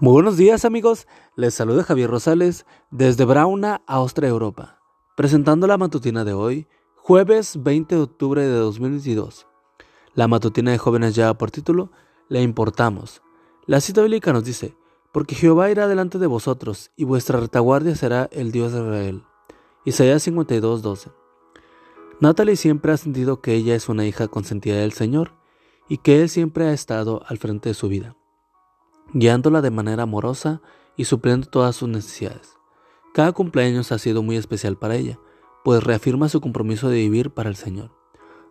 Muy buenos días amigos, les saluda Javier Rosales desde Brauna, Austria, Europa, presentando la matutina de hoy, jueves 20 de octubre de 2022. La matutina de jóvenes lleva por título Le importamos. La cita bíblica nos dice, porque Jehová irá delante de vosotros y vuestra retaguardia será el Dios de Israel. Isaías 52:12. Natalie siempre ha sentido que ella es una hija consentida del Señor y que Él siempre ha estado al frente de su vida guiándola de manera amorosa y supliendo todas sus necesidades. Cada cumpleaños ha sido muy especial para ella, pues reafirma su compromiso de vivir para el Señor.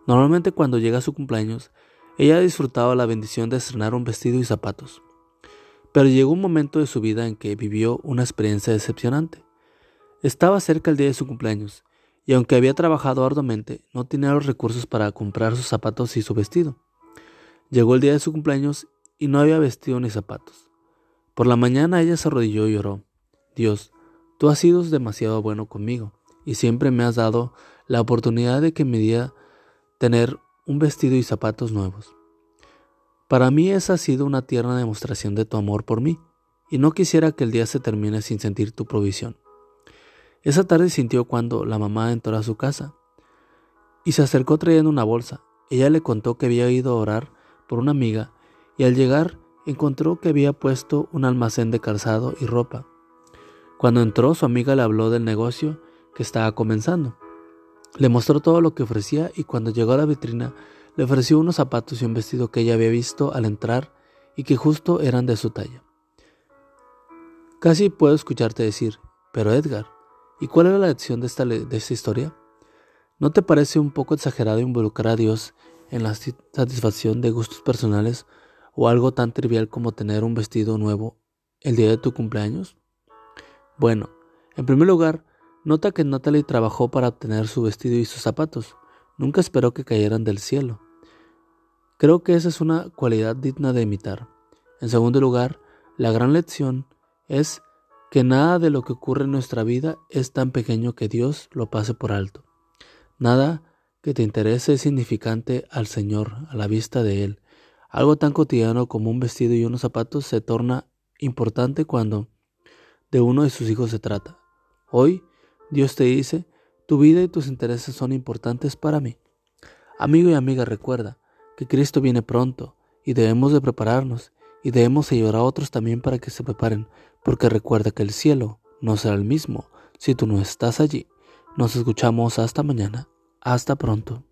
Normalmente cuando llega su cumpleaños, ella ha disfrutado la bendición de estrenar un vestido y zapatos. Pero llegó un momento de su vida en que vivió una experiencia decepcionante. Estaba cerca el día de su cumpleaños, y aunque había trabajado arduamente, no tenía los recursos para comprar sus zapatos y su vestido. Llegó el día de su cumpleaños y no había vestido ni zapatos. Por la mañana ella se arrodilló y lloró. Dios, tú has sido demasiado bueno conmigo y siempre me has dado la oportunidad de que me diera tener un vestido y zapatos nuevos. Para mí esa ha sido una tierna demostración de tu amor por mí y no quisiera que el día se termine sin sentir tu provisión. Esa tarde sintió cuando la mamá entró a su casa y se acercó trayendo una bolsa. Ella le contó que había ido a orar por una amiga y al llegar encontró que había puesto un almacén de calzado y ropa. Cuando entró, su amiga le habló del negocio que estaba comenzando. Le mostró todo lo que ofrecía y cuando llegó a la vitrina le ofreció unos zapatos y un vestido que ella había visto al entrar y que justo eran de su talla. Casi puedo escucharte decir, pero Edgar, ¿y cuál era la lección de esta, de esta historia? ¿No te parece un poco exagerado involucrar a Dios en la satisfacción de gustos personales o algo tan trivial como tener un vestido nuevo el día de tu cumpleaños? Bueno, en primer lugar, nota que Natalie trabajó para obtener su vestido y sus zapatos. Nunca esperó que cayeran del cielo. Creo que esa es una cualidad digna de imitar. En segundo lugar, la gran lección es que nada de lo que ocurre en nuestra vida es tan pequeño que Dios lo pase por alto. Nada que te interese es significante al Señor, a la vista de Él. Algo tan cotidiano como un vestido y unos zapatos se torna importante cuando de uno de sus hijos se trata. Hoy Dios te dice, tu vida y tus intereses son importantes para mí. Amigo y amiga, recuerda que Cristo viene pronto y debemos de prepararnos y debemos ayudar a otros también para que se preparen, porque recuerda que el cielo no será el mismo si tú no estás allí. Nos escuchamos hasta mañana. Hasta pronto.